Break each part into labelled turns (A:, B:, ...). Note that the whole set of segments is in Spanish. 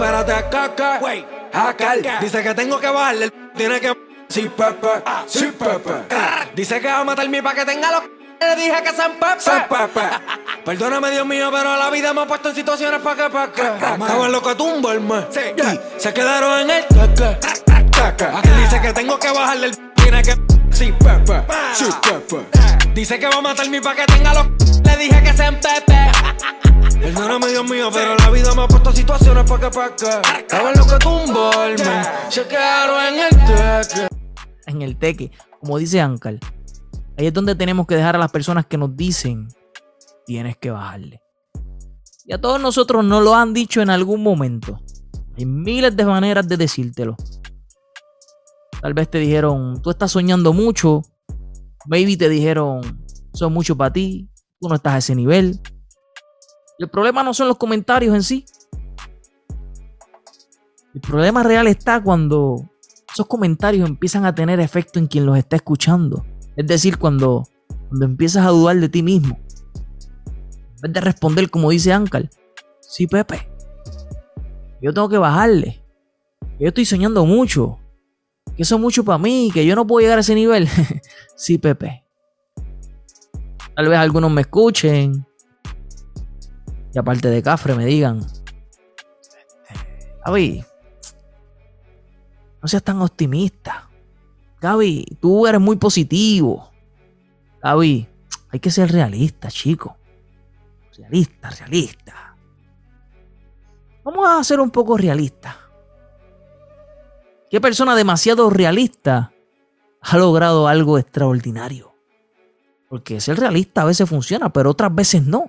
A: espérate, caca. Wait, Hackal. Dice que tengo que bajarle el tiene que. Sí, Pepe, sí, Pepe. Dice que va a matarme para que tenga los. Le dije que San Pepe. Pepe. Perdóname, Dios mío, pero la vida me ha puesto en situaciones para que, para que. Estaba en lo que el mes. Y se quedaron en el caca. Aquel dice que tengo que bajarle el. Tiene que. Sí, Pepe, sí, Pepe. Dice que va a matarme para que tenga los. Le dije que San Pepe. En el teque.
B: Como dice Ankal. Ahí es donde tenemos que dejar a las personas que nos dicen, tienes que bajarle. Y a todos nosotros nos lo han dicho en algún momento. Hay miles de maneras de decírtelo. Tal vez te dijeron, tú estás soñando mucho. Maybe te dijeron, son mucho para ti. Tú no estás a ese nivel. El problema no son los comentarios en sí. El problema real está cuando esos comentarios empiezan a tener efecto en quien los está escuchando. Es decir, cuando, cuando empiezas a dudar de ti mismo. En vez de responder como dice Ankal. Sí, Pepe. Yo tengo que bajarle. Yo estoy soñando mucho. Que eso es mucho para mí. Que yo no puedo llegar a ese nivel. sí, Pepe. Tal vez algunos me escuchen. Y aparte de Cafre me digan. Gaby. No seas tan optimista. Gaby, tú eres muy positivo. Gaby, hay que ser realista, chico. Realista, realista. Vamos a ser un poco realistas. ¿Qué persona demasiado realista ha logrado algo extraordinario? Porque ser realista a veces funciona, pero otras veces no.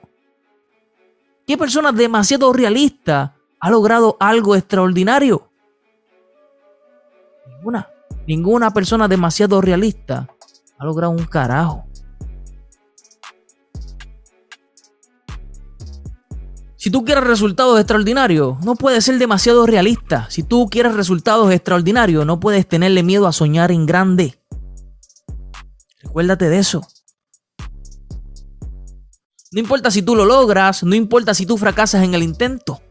B: ¿Qué persona demasiado realista ha logrado algo extraordinario? Ninguna. Ninguna persona demasiado realista ha logrado un carajo. Si tú quieres resultados extraordinarios, no puedes ser demasiado realista. Si tú quieres resultados extraordinarios, no puedes tenerle miedo a soñar en grande. Recuérdate de eso. No importa si tú lo logras, no importa si tú fracasas en el intento.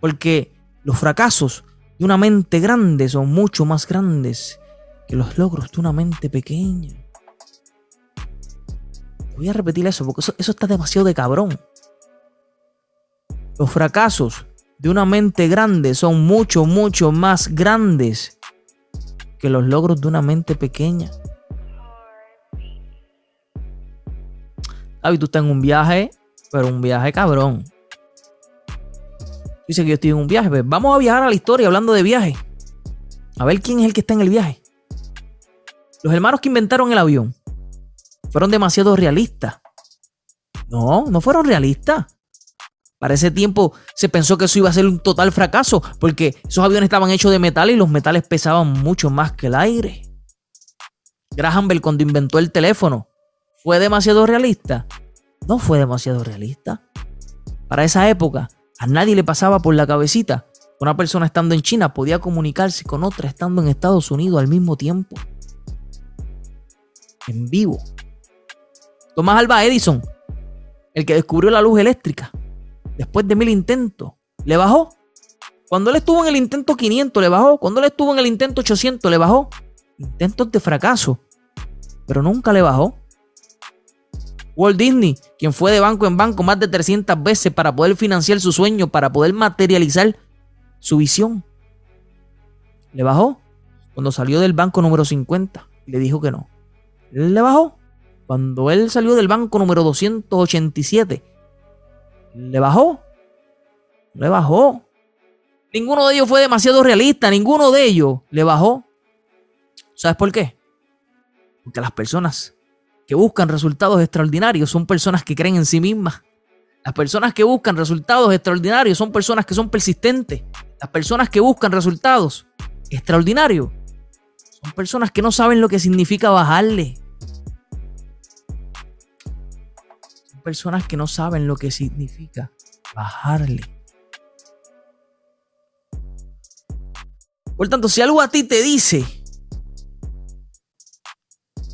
B: Porque los fracasos de una mente grande son mucho más grandes que los logros de una mente pequeña. Voy a repetir eso porque eso, está demasiado de cabrón. Los fracasos de una mente grande son mucho, mucho más grandes que los logros de una mente pequeña. David, tú estás en un viaje, pero un viaje cabrón. Dice que yo estoy en un viaje. Pues vamos a viajar a la historia hablando de viaje. A ver quién es el que está en el viaje. Los hermanos que inventaron el avión fueron demasiado realistas. No, no fueron realistas. Para ese tiempo se pensó que eso iba a ser un total fracaso, porque esos aviones estaban hechos de metal y los metales pesaban mucho más que el aire. Graham Bell cuando inventó el teléfono, ¿fue demasiado realista? No fue demasiado realista. Para esa época, a nadie le pasaba por la cabecita. Una persona estando en China podía comunicarse con otra estando en Estados Unidos al mismo tiempo. En vivo. Tomás Alba Edison, el que descubrió la luz eléctrica, después de mil intentos, le bajó. Cuando él estuvo en el intento 500, le bajó. Cuando él estuvo en el intento 800, le bajó. Intentos de fracaso, pero nunca le bajó. Walt Disney, quien fue de banco en banco más de 300 veces para poder financiar su sueño, para poder materializar su visión. Le bajó cuando salió del banco número 50 y le dijo que no. Le bajó cuando él salió del banco número 287. Le bajó. Le bajó. Ninguno de ellos fue demasiado realista, ninguno de ellos le bajó. ¿Sabes por qué? Porque las personas que buscan resultados extraordinarios son personas que creen en sí mismas. Las personas que buscan resultados extraordinarios son personas que son persistentes. Las personas que buscan resultados extraordinarios son personas que no saben lo que significa bajarle. Son personas que no saben lo que significa bajarle. Por tanto, si algo a ti te dice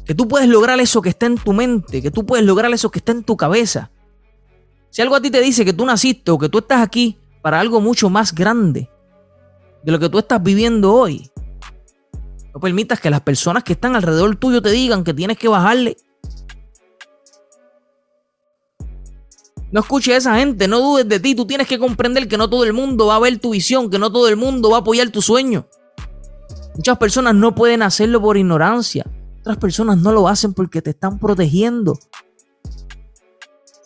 B: que tú puedes lograr eso que está en tu mente, que tú puedes lograr eso que está en tu cabeza. Si algo a ti te dice que tú naciste o que tú estás aquí para algo mucho más grande de lo que tú estás viviendo hoy, no permitas que las personas que están alrededor tuyo te digan que tienes que bajarle. No escuches a esa gente, no dudes de ti. Tú tienes que comprender que no todo el mundo va a ver tu visión, que no todo el mundo va a apoyar tu sueño. Muchas personas no pueden hacerlo por ignorancia. Otras personas no lo hacen porque te están protegiendo.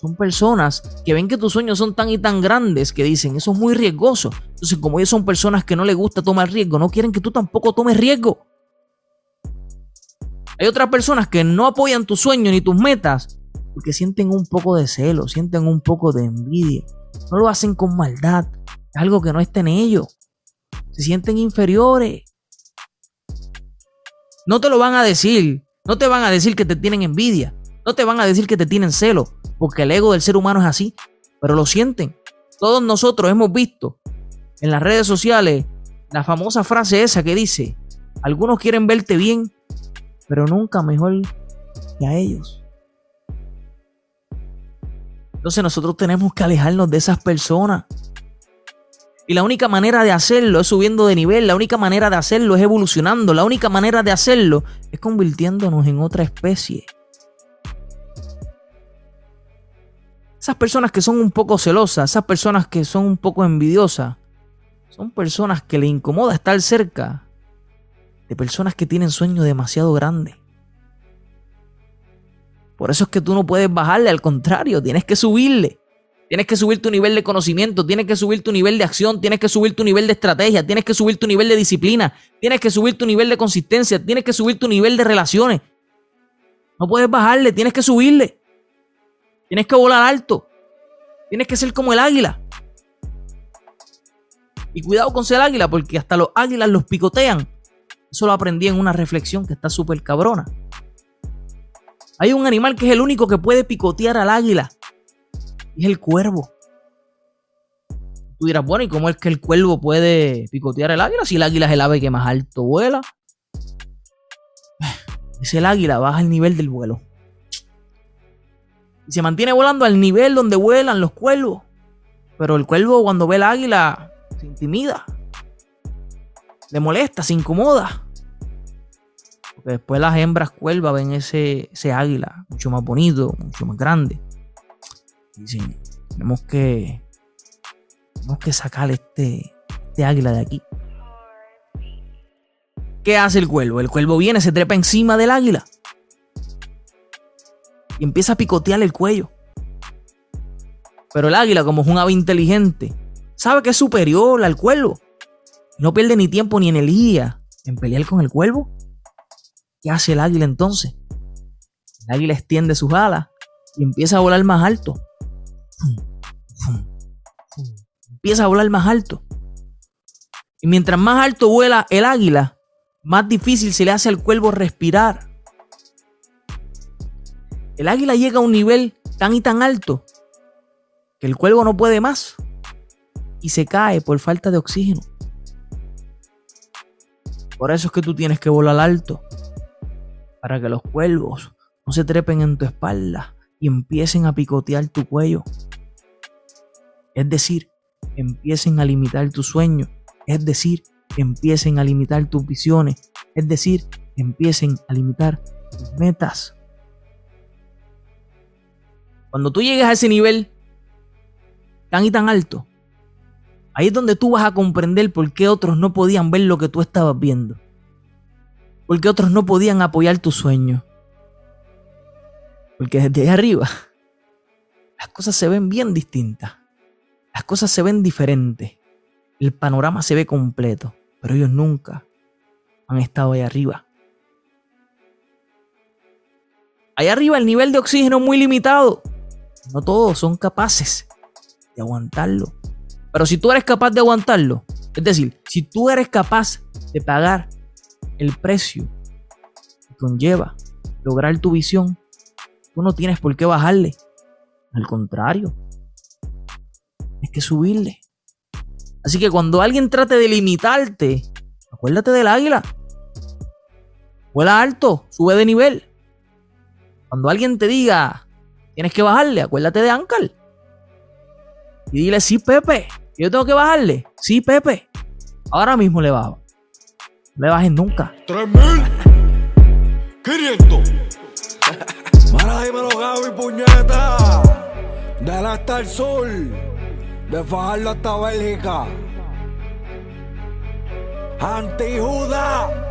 B: Son personas que ven que tus sueños son tan y tan grandes que dicen, eso es muy riesgoso. Entonces, como ellos son personas que no les gusta tomar riesgo, no quieren que tú tampoco tomes riesgo. Hay otras personas que no apoyan tus sueños ni tus metas porque sienten un poco de celo, sienten un poco de envidia. No lo hacen con maldad, es algo que no está en ellos. Se sienten inferiores. No te lo van a decir, no te van a decir que te tienen envidia, no te van a decir que te tienen celo, porque el ego del ser humano es así, pero lo sienten. Todos nosotros hemos visto en las redes sociales la famosa frase esa que dice, algunos quieren verte bien, pero nunca mejor que a ellos. Entonces nosotros tenemos que alejarnos de esas personas. Y la única manera de hacerlo es subiendo de nivel, la única manera de hacerlo es evolucionando, la única manera de hacerlo es convirtiéndonos en otra especie. Esas personas que son un poco celosas, esas personas que son un poco envidiosas, son personas que le incomoda estar cerca de personas que tienen sueños demasiado grandes. Por eso es que tú no puedes bajarle, al contrario, tienes que subirle. Tienes que subir tu nivel de conocimiento, tienes que subir tu nivel de acción, tienes que subir tu nivel de estrategia, tienes que subir tu nivel de disciplina, tienes que subir tu nivel de consistencia, tienes que subir tu nivel de relaciones. No puedes bajarle, tienes que subirle. Tienes que volar alto. Tienes que ser como el águila. Y cuidado con ser águila, porque hasta los águilas los picotean. Eso lo aprendí en una reflexión que está súper cabrona. Hay un animal que es el único que puede picotear al águila. Es el cuervo. Tú dirás, bueno, ¿y cómo es que el cuervo puede picotear al águila si el águila es el ave que más alto vuela? Es el águila, baja el nivel del vuelo. Y se mantiene volando al nivel donde vuelan los cuervos. Pero el cuervo cuando ve el águila se intimida le molesta, se incomoda. Porque después las hembras cuervas ven ese, ese águila mucho más bonito, mucho más grande. Tenemos que, tenemos que sacar este, este águila de aquí. ¿Qué hace el cuervo? El cuervo viene, se trepa encima del águila. Y empieza a picotearle el cuello. Pero el águila, como es un ave inteligente, sabe que es superior al cuervo no pierde ni tiempo ni energía en pelear con el cuervo. ¿Qué hace el águila entonces? El águila extiende sus alas y empieza a volar más alto. Empieza a volar más alto. Y mientras más alto vuela el águila, más difícil se le hace al cuervo respirar. El águila llega a un nivel tan y tan alto que el cuervo no puede más y se cae por falta de oxígeno. Por eso es que tú tienes que volar alto. Para que los cuervos no se trepen en tu espalda y empiecen a picotear tu cuello. Es decir, empiecen a limitar tus sueños. Es decir, empiecen a limitar tus visiones. Es decir, empiecen a limitar tus metas. Cuando tú llegues a ese nivel tan y tan alto, Ahí es donde tú vas a comprender por qué otros no podían ver lo que tú estabas viendo. Por qué otros no podían apoyar tu sueño. Porque desde ahí arriba las cosas se ven bien distintas. Las cosas se ven diferentes. El panorama se ve completo. Pero ellos nunca han estado ahí arriba. Ahí arriba el nivel de oxígeno es muy limitado. No todos son capaces de aguantarlo. Pero si tú eres capaz de aguantarlo, es decir, si tú eres capaz de pagar el precio que conlleva lograr tu visión, tú no tienes por qué bajarle. Al contrario, es que subirle. Así que cuando alguien trate de limitarte, acuérdate del águila. Vuela alto, sube de nivel. Cuando alguien te diga, tienes que bajarle, acuérdate de Ankar. Y dile, sí, Pepe. Yo tengo que bajarle. Sí, Pepe. Ahora mismo le bajo. No le bajes nunca.
A: 3500. Mara, dímelo, Gaby, puñeta. Del hasta el sur. De Fajardo hasta Bélgica. Antijuda.